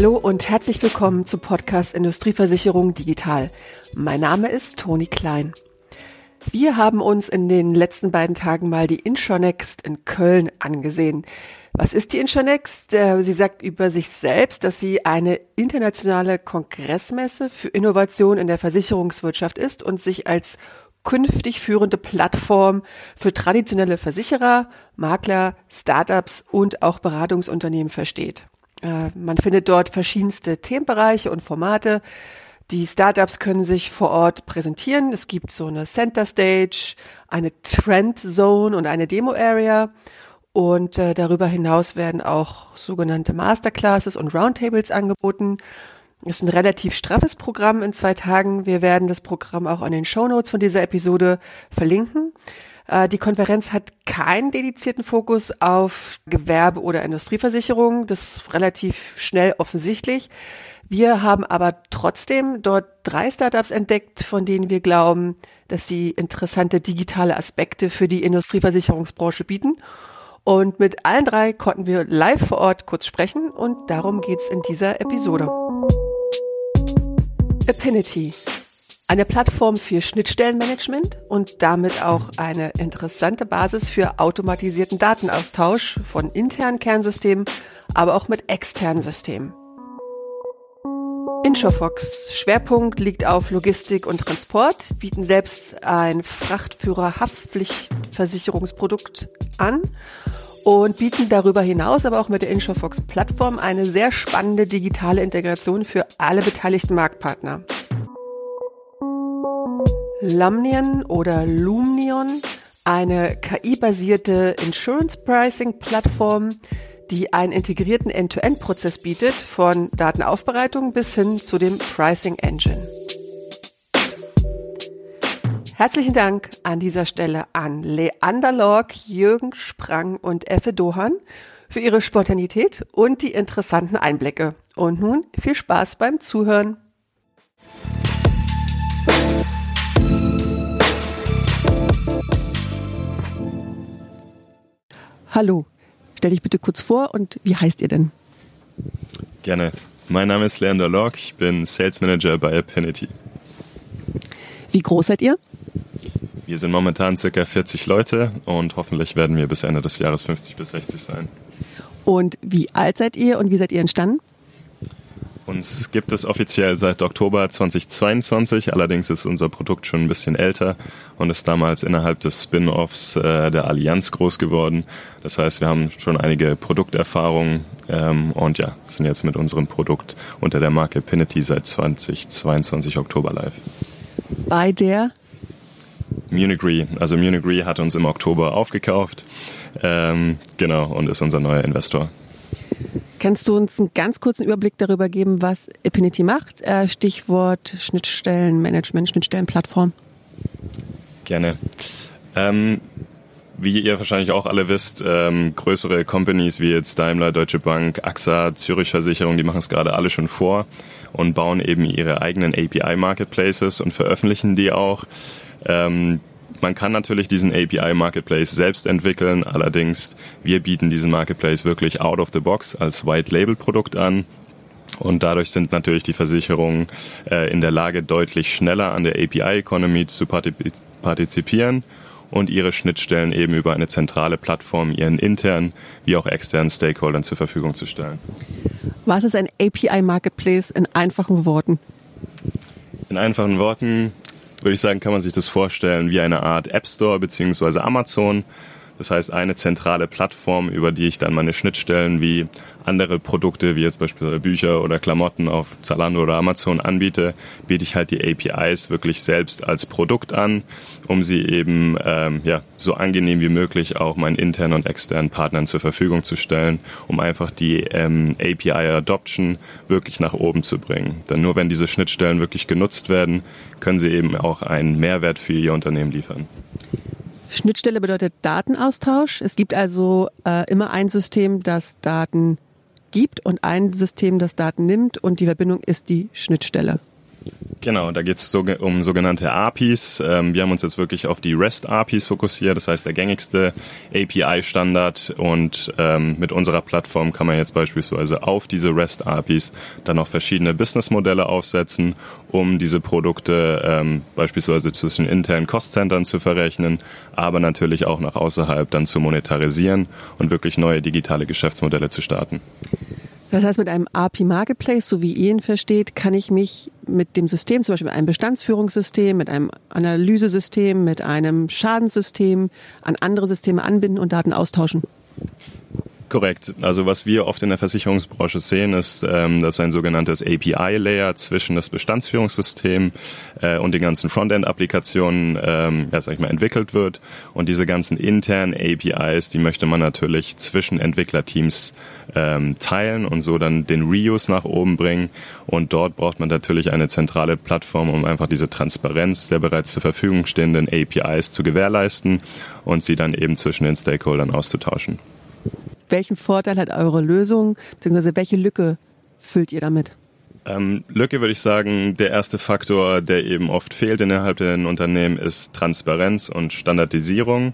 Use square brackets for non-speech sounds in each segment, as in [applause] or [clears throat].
Hallo und herzlich willkommen zu Podcast Industrieversicherung Digital. Mein Name ist Toni Klein. Wir haben uns in den letzten beiden Tagen mal die Insurnext in Köln angesehen. Was ist die Insurnext? Äh, sie sagt über sich selbst, dass sie eine internationale Kongressmesse für Innovation in der Versicherungswirtschaft ist und sich als künftig führende Plattform für traditionelle Versicherer, Makler, Startups und auch Beratungsunternehmen versteht. Äh, man findet dort verschiedenste Themenbereiche und Formate. Die Startups können sich vor Ort präsentieren. Es gibt so eine Center Stage, eine Trend Zone und eine Demo Area. Und äh, darüber hinaus werden auch sogenannte Masterclasses und Roundtables angeboten. Es ist ein relativ straffes Programm in zwei Tagen. Wir werden das Programm auch an den Show Notes von dieser Episode verlinken. Äh, die Konferenz hat keinen dedizierten Fokus auf Gewerbe- oder Industrieversicherung. Das ist relativ schnell offensichtlich. Wir haben aber trotzdem dort drei Startups entdeckt, von denen wir glauben, dass sie interessante digitale Aspekte für die Industrieversicherungsbranche bieten. Und mit allen drei konnten wir live vor Ort kurz sprechen und darum geht's in dieser Episode. Affinity eine Plattform für Schnittstellenmanagement und damit auch eine interessante Basis für automatisierten Datenaustausch von internen Kernsystemen, aber auch mit externen Systemen. Insurfox Schwerpunkt liegt auf Logistik und Transport, bieten selbst ein Frachtführer-Haftpflichtversicherungsprodukt an und bieten darüber hinaus aber auch mit der Insurfox Plattform eine sehr spannende digitale Integration für alle beteiligten Marktpartner. Lumnion oder Lumnion, eine KI-basierte Insurance Pricing Plattform, die einen integrierten End-to-End-Prozess bietet, von Datenaufbereitung bis hin zu dem Pricing Engine. Herzlichen Dank an dieser Stelle an Leander Lorg, Jürgen Sprang und Effe Dohan für ihre Spontanität und die interessanten Einblicke. Und nun viel Spaß beim Zuhören. Hallo, stell dich bitte kurz vor und wie heißt ihr denn? Gerne. Mein Name ist Leander Locke, ich bin Sales Manager bei Affinity. Wie groß seid ihr? Wir sind momentan circa 40 Leute und hoffentlich werden wir bis Ende des Jahres 50 bis 60 sein. Und wie alt seid ihr und wie seid ihr entstanden? Uns gibt es offiziell seit Oktober 2022, allerdings ist unser Produkt schon ein bisschen älter und ist damals innerhalb des Spin-offs äh, der Allianz groß geworden. Das heißt, wir haben schon einige Produkterfahrungen ähm, und ja, sind jetzt mit unserem Produkt unter der Marke Pinity seit 2022 Oktober live. Bei der Munich Re. Also Munich Re hat uns im Oktober aufgekauft. Ähm, genau, und ist unser neuer Investor. Kannst du uns einen ganz kurzen Überblick darüber geben, was Affinity macht? Äh, Stichwort Schnittstellenmanagement, Schnittstellenplattform. Gerne. Ähm, wie ihr wahrscheinlich auch alle wisst, ähm, größere Companies wie jetzt Daimler, Deutsche Bank, AXA, Zürich Versicherung, die machen es gerade alle schon vor und bauen eben ihre eigenen API-Marketplaces und veröffentlichen die auch. Ähm, man kann natürlich diesen API Marketplace selbst entwickeln, allerdings wir bieten diesen Marketplace wirklich out of the box als White Label Produkt an. Und dadurch sind natürlich die Versicherungen äh, in der Lage, deutlich schneller an der API-Economy zu partizipieren und ihre Schnittstellen eben über eine zentrale Plattform ihren internen wie auch externen Stakeholdern zur Verfügung zu stellen. Was ist ein API-Marketplace in einfachen Worten? In einfachen Worten würde ich sagen, kann man sich das vorstellen wie eine Art App Store beziehungsweise Amazon. Das heißt, eine zentrale Plattform, über die ich dann meine Schnittstellen wie andere Produkte, wie jetzt beispielsweise Bücher oder Klamotten auf Zalando oder Amazon anbiete, biete ich halt die APIs wirklich selbst als Produkt an, um sie eben ähm, ja, so angenehm wie möglich auch meinen internen und externen Partnern zur Verfügung zu stellen, um einfach die ähm, API-Adoption wirklich nach oben zu bringen. Denn nur wenn diese Schnittstellen wirklich genutzt werden, können sie eben auch einen Mehrwert für ihr Unternehmen liefern. Schnittstelle bedeutet Datenaustausch. Es gibt also äh, immer ein System, das Daten gibt und ein System, das Daten nimmt und die Verbindung ist die Schnittstelle. Genau, da geht es so, um sogenannte APIs. Ähm, wir haben uns jetzt wirklich auf die REST-APIs fokussiert, das heißt der gängigste API-Standard und ähm, mit unserer Plattform kann man jetzt beispielsweise auf diese REST-APIs dann noch verschiedene Businessmodelle aufsetzen, um diese Produkte ähm, beispielsweise zwischen internen Cost-Centern zu verrechnen, aber natürlich auch nach außerhalb dann zu monetarisieren und wirklich neue digitale Geschäftsmodelle zu starten. Das heißt, mit einem API Marketplace, so wie ihr ihn versteht, kann ich mich mit dem System, zum Beispiel mit einem Bestandsführungssystem, mit einem Analysesystem, mit einem Schadenssystem an andere Systeme anbinden und Daten austauschen. Korrekt. Also was wir oft in der Versicherungsbranche sehen, ist, ähm, dass ein sogenanntes API-Layer zwischen das Bestandsführungssystem äh, und den ganzen Frontend-Applikationen, ähm, ja, sag ich mal, entwickelt wird. Und diese ganzen internen APIs, die möchte man natürlich zwischen Entwicklerteams ähm, teilen und so dann den Reuse nach oben bringen. Und dort braucht man natürlich eine zentrale Plattform, um einfach diese Transparenz der bereits zur Verfügung stehenden APIs zu gewährleisten und sie dann eben zwischen den Stakeholdern auszutauschen. Welchen Vorteil hat eure Lösung, beziehungsweise welche Lücke füllt ihr damit? Ähm, Lücke würde ich sagen, der erste Faktor, der eben oft fehlt innerhalb der Unternehmen, ist Transparenz und Standardisierung.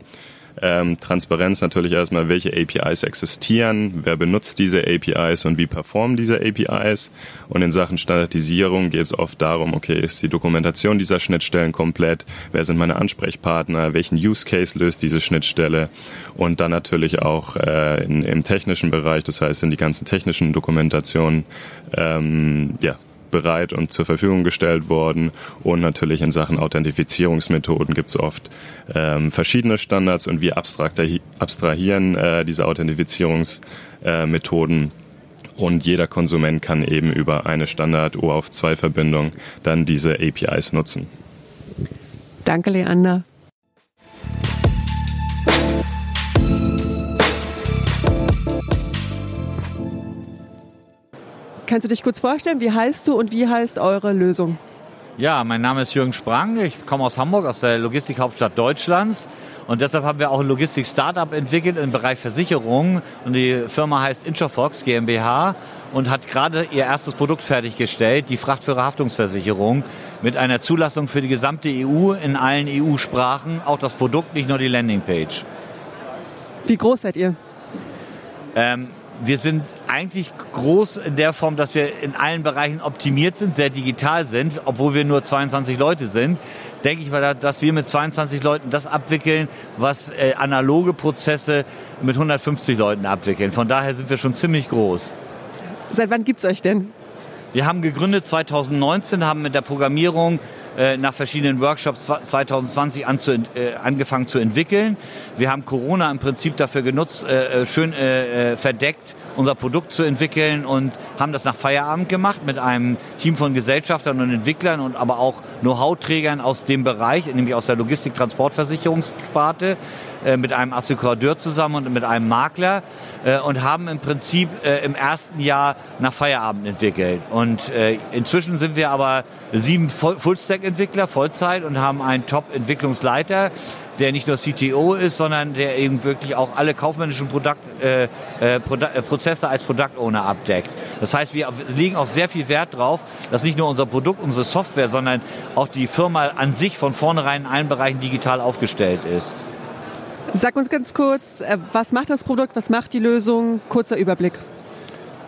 Ähm, Transparenz natürlich erstmal, welche APIs existieren, wer benutzt diese APIs und wie performen diese APIs. Und in Sachen Standardisierung geht es oft darum, okay, ist die Dokumentation dieser Schnittstellen komplett, wer sind meine Ansprechpartner, welchen Use Case löst diese Schnittstelle? Und dann natürlich auch äh, in, im technischen Bereich, das heißt in die ganzen technischen Dokumentationen, ähm, ja, bereit und zur Verfügung gestellt worden. Und natürlich in Sachen Authentifizierungsmethoden gibt es oft ähm, verschiedene Standards und wir abstrahieren äh, diese Authentifizierungsmethoden. Äh, und jeder Konsument kann eben über eine Standard-OAuth2-Verbindung dann diese APIs nutzen. Danke, Leander. Kannst du dich kurz vorstellen, wie heißt du und wie heißt eure Lösung? Ja, mein Name ist Jürgen Sprang. Ich komme aus Hamburg, aus der Logistikhauptstadt Deutschlands. Und deshalb haben wir auch ein Logistik-Startup entwickelt im Bereich Versicherungen. Und die Firma heißt Introfox GmbH und hat gerade ihr erstes Produkt fertiggestellt, die Frachtführerhaftungsversicherung, mit einer Zulassung für die gesamte EU in allen EU-Sprachen. Auch das Produkt, nicht nur die Landingpage. Wie groß seid ihr? Ähm, wir sind eigentlich groß in der Form, dass wir in allen Bereichen optimiert sind, sehr digital sind, obwohl wir nur 22 Leute sind. Denke ich mal, dass wir mit 22 Leuten das abwickeln, was äh, analoge Prozesse mit 150 Leuten abwickeln. Von daher sind wir schon ziemlich groß. Seit wann gibt's euch denn? Wir haben gegründet 2019, haben mit der Programmierung äh, nach verschiedenen Workshops 2020 an zu, äh, angefangen zu entwickeln. Wir haben Corona im Prinzip dafür genutzt, äh, äh schön äh, äh, verdeckt unser Produkt zu entwickeln und haben das nach Feierabend gemacht mit einem Team von Gesellschaftern und Entwicklern und aber auch Know-how-Trägern aus dem Bereich, nämlich aus der Logistik-Transportversicherungssparte, äh, mit einem Assekurateur zusammen und mit einem Makler äh, und haben im Prinzip äh, im ersten Jahr nach Feierabend entwickelt. Und äh, inzwischen sind wir aber sieben Full-Stack-Entwickler Vollzeit und haben einen Top-Entwicklungsleiter, der nicht nur CTO ist, sondern der eben wirklich auch alle kaufmännischen Produkt, äh, äh, Produ äh, Prozesse als Product Owner abdeckt. Das heißt, wir legen auch sehr viel Wert darauf, dass nicht nur unser Produkt, unsere Software, sondern auch die Firma an sich von vornherein in allen Bereichen digital aufgestellt ist. Sag uns ganz kurz, äh, was macht das Produkt, was macht die Lösung? Kurzer Überblick.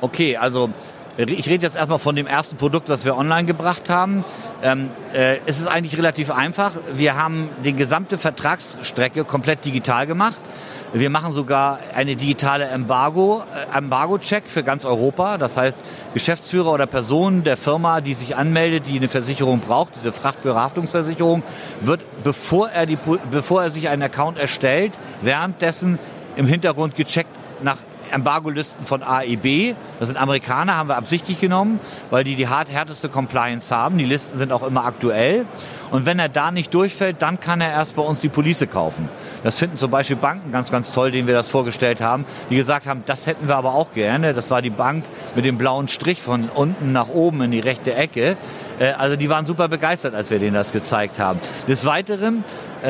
Okay, also ich rede jetzt erstmal von dem ersten Produkt, was wir online gebracht haben. Ähm, äh, es ist eigentlich relativ einfach. Wir haben die gesamte Vertragsstrecke komplett digital gemacht. Wir machen sogar eine digitale Embargo, äh, Embargo-Check für ganz Europa. Das heißt, Geschäftsführer oder Personen der Firma, die sich anmeldet, die eine Versicherung braucht, diese Frachtführerhaftungsversicherung, wird, bevor er, die, bevor er sich einen Account erstellt, währenddessen im Hintergrund gecheckt nach Embargo-Listen von AEB. Das sind Amerikaner, haben wir absichtlich genommen, weil die die hart, härteste Compliance haben. Die Listen sind auch immer aktuell. Und wenn er da nicht durchfällt, dann kann er erst bei uns die Police kaufen. Das finden zum Beispiel Banken ganz, ganz toll, denen wir das vorgestellt haben, die gesagt haben, das hätten wir aber auch gerne. Das war die Bank mit dem blauen Strich von unten nach oben in die rechte Ecke. Äh, also die waren super begeistert, als wir denen das gezeigt haben. Des Weiteren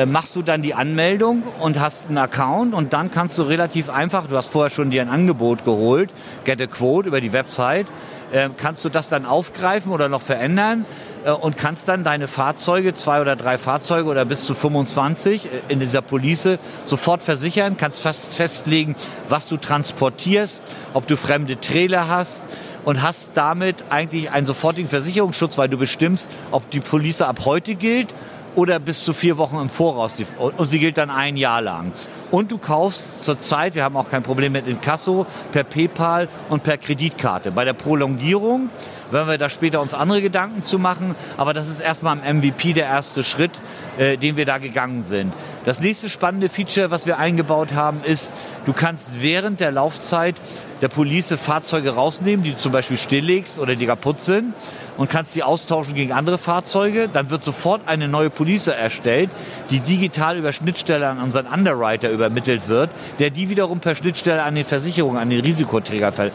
machst du dann die Anmeldung und hast einen Account und dann kannst du relativ einfach, du hast vorher schon dir ein Angebot geholt, Get a Quote über die Website, äh, kannst du das dann aufgreifen oder noch verändern äh, und kannst dann deine Fahrzeuge, zwei oder drei Fahrzeuge oder bis zu 25 äh, in dieser Police sofort versichern, kannst fast festlegen, was du transportierst, ob du fremde Trailer hast und hast damit eigentlich einen sofortigen Versicherungsschutz, weil du bestimmst, ob die Police ab heute gilt oder bis zu vier Wochen im Voraus. Und sie gilt dann ein Jahr lang. Und du kaufst zurzeit, wir haben auch kein Problem mit Inkasso, per PayPal und per Kreditkarte. Bei der Prolongierung werden wir da später uns andere Gedanken zu machen, aber das ist erstmal im MVP der erste Schritt, äh, den wir da gegangen sind. Das nächste spannende Feature, was wir eingebaut haben, ist, du kannst während der Laufzeit der Police Fahrzeuge rausnehmen, die du zum Beispiel stilllegst oder die kaputt sind und kannst die austauschen gegen andere Fahrzeuge. Dann wird sofort eine neue Police erstellt, die digital über Schnittstelle an unseren Underwriter übermittelt wird, der die wiederum per Schnittstelle an den Versicherungen, an den Risikoträger ver,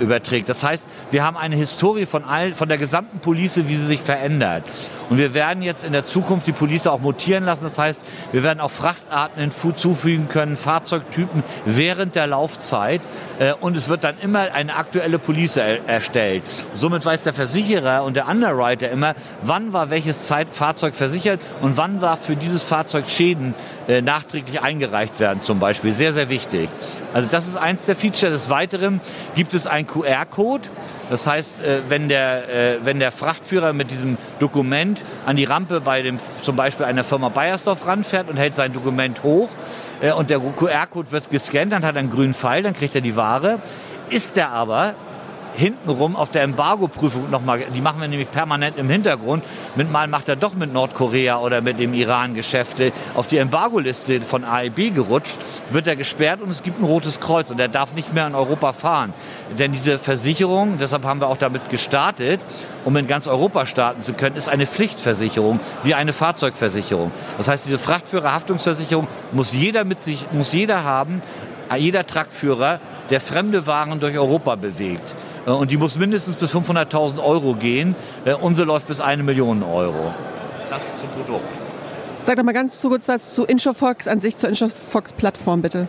überträgt. Das heißt, wir haben eine Historie von, all, von der gesamten Police, wie sie sich verändert. Und wir werden jetzt in der Zukunft die Police auch mutieren lassen. Das heißt, wir werden auch Frachtarten hinzufügen können, Fahrzeugtypen während der Laufzeit. Äh, und es wird dann immer eine aktuelle Police er erstellt. Somit weiß der Versicherer, und der Underwriter immer, wann war welches Zeit Fahrzeug versichert und wann war für dieses Fahrzeug Schäden äh, nachträglich eingereicht werden zum Beispiel. Sehr, sehr wichtig. Also das ist eins der Feature. Des Weiteren gibt es einen QR-Code. Das heißt, äh, wenn der, äh, wenn der Frachtführer mit diesem Dokument an die Rampe bei dem, zum Beispiel einer Firma Bayersdorf ranfährt und hält sein Dokument hoch und der QR-Code wird gescannt, dann hat er einen grünen Pfeil, dann kriegt er die Ware. Ist er aber hintenrum auf der Embargo-Prüfung nochmal, die machen wir nämlich permanent im Hintergrund. Mit mal macht er doch mit Nordkorea oder mit dem Iran Geschäfte auf die Embargo-Liste von AEB gerutscht, wird er gesperrt und es gibt ein rotes Kreuz und er darf nicht mehr in Europa fahren. Denn diese Versicherung, deshalb haben wir auch damit gestartet, um in ganz Europa starten zu können, ist eine Pflichtversicherung, wie eine Fahrzeugversicherung. Das heißt, diese Frachtführerhaftungsversicherung muss jeder mit sich, muss jeder haben, jeder Truckführer, der fremde Waren durch Europa bewegt. Äh, und die muss mindestens bis 500.000 Euro gehen. Äh, unsere läuft bis eine Million Euro. Das zum Produkt. Sag doch mal ganz kurz was zu Insurfox an sich, zur Insurfox-Plattform bitte.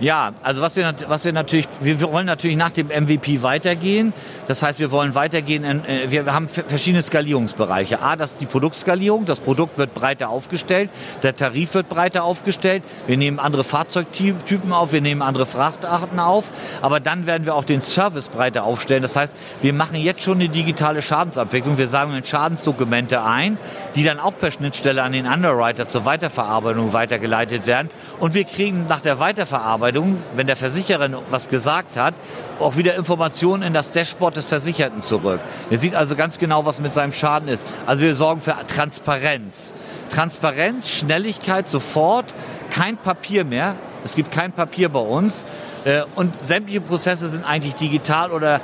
Ja, also was wir, was wir natürlich, wir wollen natürlich nach dem MVP weitergehen. Das heißt, wir wollen weitergehen, in, äh, wir haben verschiedene Skalierungsbereiche. A, das ist die Produktskalierung. Das Produkt wird breiter aufgestellt. Der Tarif wird breiter aufgestellt. Wir nehmen andere Fahrzeugtypen auf. Wir nehmen andere Frachtarten auf. Aber dann werden wir auch den Service breiter aufstellen. Das heißt, wir machen jetzt schon eine digitale Schadensabwicklung. Wir sammeln Schadensdokumente ein, die dann auch per Schnittstelle an den Underwriter zur Weiterverarbeitung weitergeleitet werden. Und wir kriegen nach der Weiterverarbeitung Bearbeitung, wenn der Versicherer was gesagt hat, auch wieder Informationen in das Dashboard des Versicherten zurück. Er sieht also ganz genau, was mit seinem Schaden ist. Also wir sorgen für Transparenz. Transparenz, Schnelligkeit, sofort, kein Papier mehr. Es gibt kein Papier bei uns. Äh, und sämtliche Prozesse sind eigentlich digital oder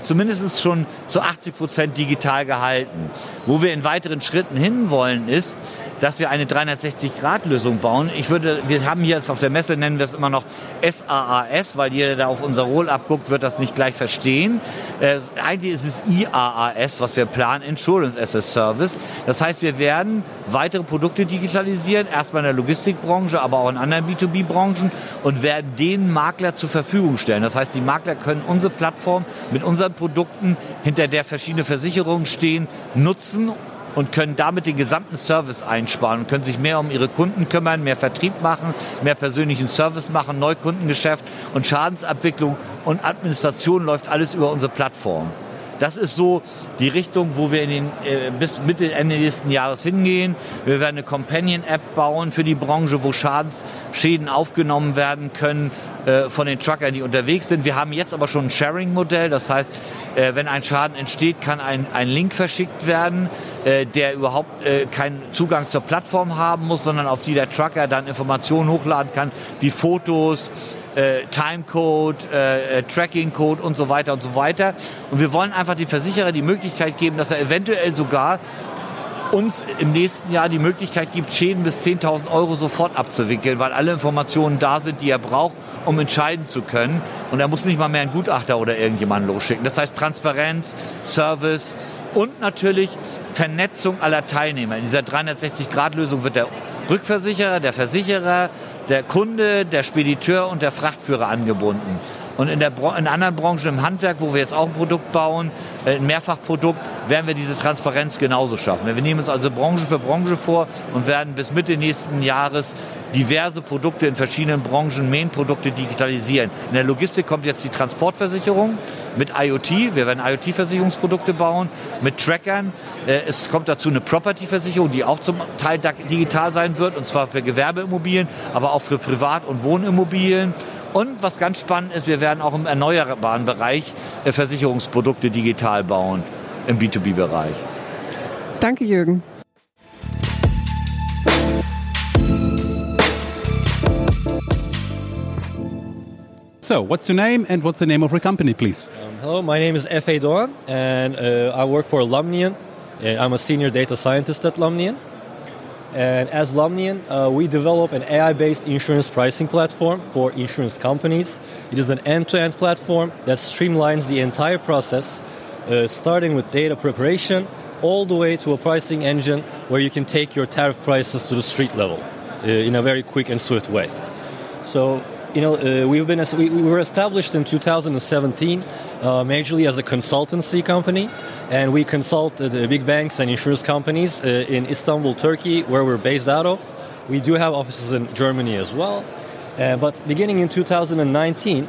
zumindest schon zu 80 Prozent digital gehalten. Wo wir in weiteren Schritten hinwollen ist, dass wir eine 360-Grad-Lösung bauen. Ich würde, wir haben hier auf der Messe nennen wir es immer noch SAAS, weil jeder, der auf unser Roll-up guckt, wird das nicht gleich verstehen. Äh, eigentlich ist es IAAS, was wir planen, Insurance as a Service. Das heißt, wir werden weitere Produkte digitalisieren, erstmal in der Logistikbranche, aber auch in anderen B2B-Branchen und werden den Makler zur Verfügung stellen. Das heißt, die Makler können unsere Plattform mit unseren Produkten, hinter der verschiedene Versicherungen stehen, nutzen und können damit den gesamten Service einsparen und können sich mehr um ihre Kunden kümmern, mehr Vertrieb machen, mehr persönlichen Service machen, Neukundengeschäft und Schadensabwicklung und Administration läuft alles über unsere Plattform. Das ist so die Richtung, wo wir in den, äh, bis Mitte, Ende nächsten Jahres hingehen. Wir werden eine Companion-App bauen für die Branche, wo Schadensschäden aufgenommen werden können äh, von den Truckern, die unterwegs sind. Wir haben jetzt aber schon ein Sharing-Modell. Das heißt, äh, wenn ein Schaden entsteht, kann ein, ein Link verschickt werden, äh, der überhaupt äh, keinen Zugang zur Plattform haben muss, sondern auf die der Trucker dann Informationen hochladen kann, wie Fotos, äh, Timecode, äh, äh, Trackingcode und so weiter und so weiter. Und wir wollen einfach die Versicherer die Möglichkeit geben, dass er eventuell sogar uns im nächsten Jahr die Möglichkeit gibt, Schäden bis 10.000 Euro sofort abzuwickeln, weil alle Informationen da sind, die er braucht, um entscheiden zu können. Und er muss nicht mal mehr einen Gutachter oder irgendjemanden losschicken. Das heißt Transparenz, Service und natürlich Vernetzung aller Teilnehmer. In dieser 360-Grad-Lösung wird der Rückversicherer, der Versicherer, der Kunde, der Spediteur und der Frachtführer angebunden. Und in, der, in anderen Branchen, im Handwerk, wo wir jetzt auch ein Produkt bauen, äh, ein Mehrfachprodukt, werden wir diese Transparenz genauso schaffen. Wir nehmen uns also Branche für Branche vor und werden bis Mitte nächsten Jahres diverse Produkte in verschiedenen Branchen, Main-Produkte digitalisieren. In der Logistik kommt jetzt die Transportversicherung mit IoT. Wir werden IoT-Versicherungsprodukte bauen mit Trackern. Äh, es kommt dazu eine Property-Versicherung, die auch zum Teil digital sein wird, und zwar für Gewerbeimmobilien, aber auch für Privat- und Wohnimmobilien. Und was ganz spannend ist, wir werden auch im erneuerbaren Bereich äh, Versicherungsprodukte digital bauen, im B2B-Bereich. Danke, Jürgen. So, what's your name and what's the name of your company, please? Um, hello, my name is F.A. Doğan, and uh, I work for Lumnian. I'm a senior data scientist at Lumnian. And as Lumnian, uh, we develop an AI-based insurance pricing platform for insurance companies. It is an end-to-end platform that streamlines the entire process, uh, starting with data preparation all the way to a pricing engine where you can take your tariff prices to the street level uh, in a very quick and swift way. So you know, uh, we've been we, we, were established in 2017, uh, majorly as a consultancy company, and we consult uh, the big banks and insurance companies uh, in Istanbul, Turkey, where we're based out of. We do have offices in Germany as well, uh, but beginning in 2019.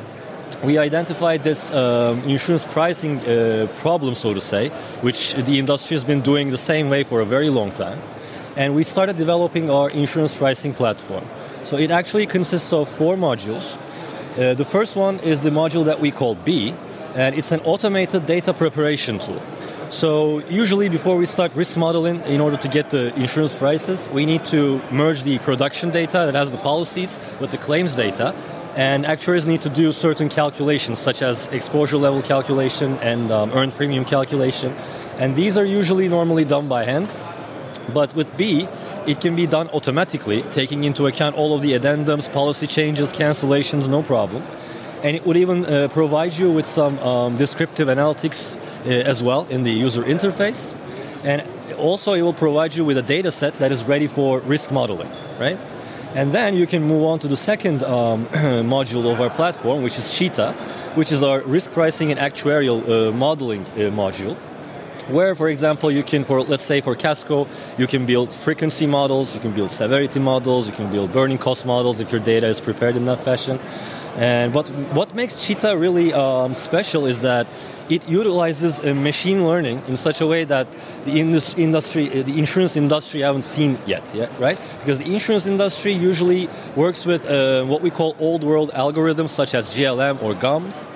We identified this um, insurance pricing uh, problem, so to say, which the industry has been doing the same way for a very long time. And we started developing our insurance pricing platform. So it actually consists of four modules. Uh, the first one is the module that we call B, and it's an automated data preparation tool. So usually before we start risk modeling, in order to get the insurance prices, we need to merge the production data that has the policies with the claims data. And actuaries need to do certain calculations, such as exposure level calculation and um, earned premium calculation. And these are usually normally done by hand. But with B, it can be done automatically, taking into account all of the addendums, policy changes, cancellations, no problem. And it would even uh, provide you with some um, descriptive analytics uh, as well in the user interface. And also, it will provide you with a data set that is ready for risk modeling, right? And then you can move on to the second um, [clears throat] module of our platform, which is Cheetah, which is our risk pricing and actuarial uh, modeling uh, module where for example you can for let's say for casco you can build frequency models you can build severity models you can build burning cost models if your data is prepared in that fashion and what what makes cheetah really um, special is that it utilizes uh, machine learning in such a way that the industry, uh, the insurance industry, haven't seen yet, right? Because the insurance industry usually works with uh, what we call old world algorithms such as GLM or GUMS,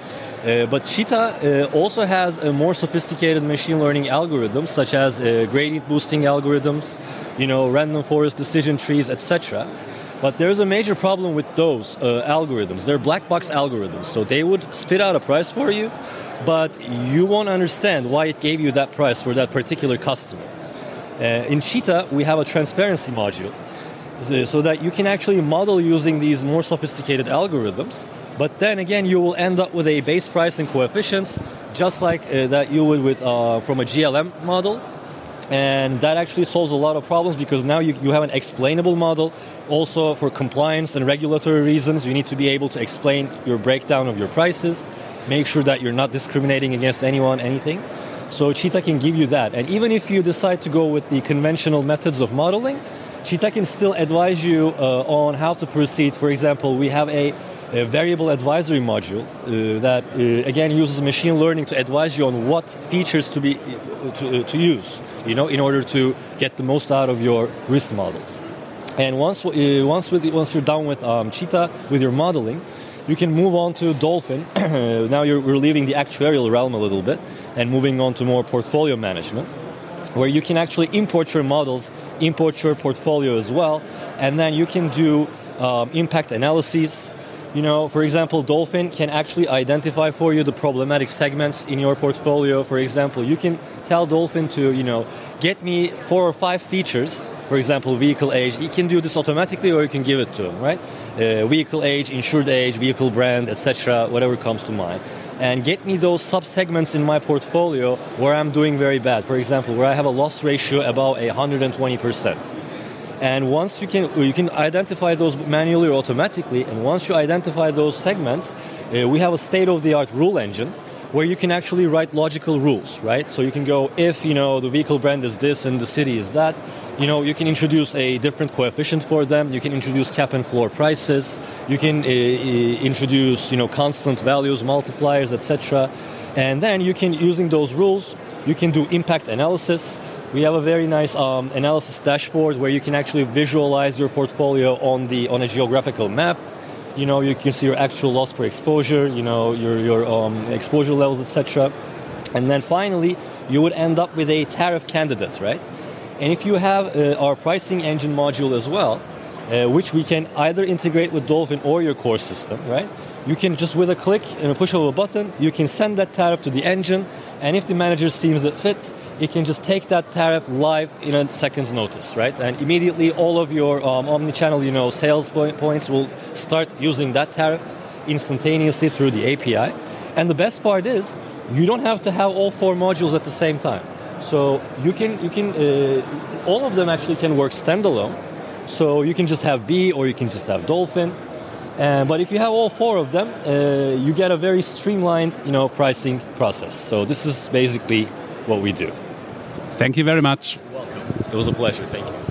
but Cheetah uh, also has a more sophisticated machine learning algorithms, such as uh, gradient boosting algorithms, you know, random forest decision trees, etc. But there's a major problem with those uh, algorithms. They're black box algorithms, so they would spit out a price for you, but you won't understand why it gave you that price for that particular customer. Uh, in Cheetah, we have a transparency module, so that you can actually model using these more sophisticated algorithms but then again, you will end up with a base price and coefficients, just like uh, that you would with uh, from a GLM model. And that actually solves a lot of problems because now you, you have an explainable model. Also, for compliance and regulatory reasons, you need to be able to explain your breakdown of your prices, make sure that you're not discriminating against anyone, anything. So Cheetah can give you that. And even if you decide to go with the conventional methods of modeling, Cheetah can still advise you uh, on how to proceed. For example, we have a a variable advisory module uh, that uh, again uses machine learning to advise you on what features to be to, uh, to, use you know in order to get the most out of your risk models. And once uh, once with, once you're done with um, cheetah with your modeling you can move on to dolphin. [clears throat] Now you're, we're leaving the actuarial realm a little bit and moving on to more portfolio management where you can actually import your models import your portfolio as well and then you can do um, impact analyses you know, for example, Dolphin can actually identify for you the problematic segments in your portfolio. For example, you can tell Dolphin to, you know, get me four or five features. For example, vehicle age. You can do this automatically, or you can give it to him, right? Uh, vehicle age, insured age, vehicle brand, etc. Whatever comes to mind, and get me those subsegments in my portfolio where I'm doing very bad. For example, where I have a loss ratio about 120 percent and once you can, you can identify those manually or automatically. And once you identify those segments, uh, we have a state-of-the-art rule engine where you can actually write logical rules, right? So you can go if you know the vehicle brand is this and the city is that. You know, you can introduce a different coefficient for them. You can introduce cap and floor prices. You can uh, introduce you know constant values, multipliers, etc. And then you can using those rules, you can do impact analysis. We have a very nice um, analysis dashboard where you can actually visualize your portfolio on the on a geographical map you know you can see your actual loss per exposure you know your, your um, exposure levels etc and then finally you would end up with a tariff candidate right and if you have uh, our pricing engine module as well uh, which we can either integrate with dolphin or your core system right you can just with a click and a push of a button you can send that tariff to the engine and if the manager seems it fit you can just take that tariff live in a second's notice, right? And immediately all of your um, omni-channel, you know, sales point points will start using that tariff instantaneously through the API. And the best part is, you don't have to have all four modules at the same time. So you can, you can, uh, all of them actually can work standalone. So you can just have B or you can just have Dolphin. Uh, but if you have all four of them, uh, you get a very streamlined, you know, pricing process. So this is basically what we do. Thank you very much. Welcome. It was a pleasure. Thank you.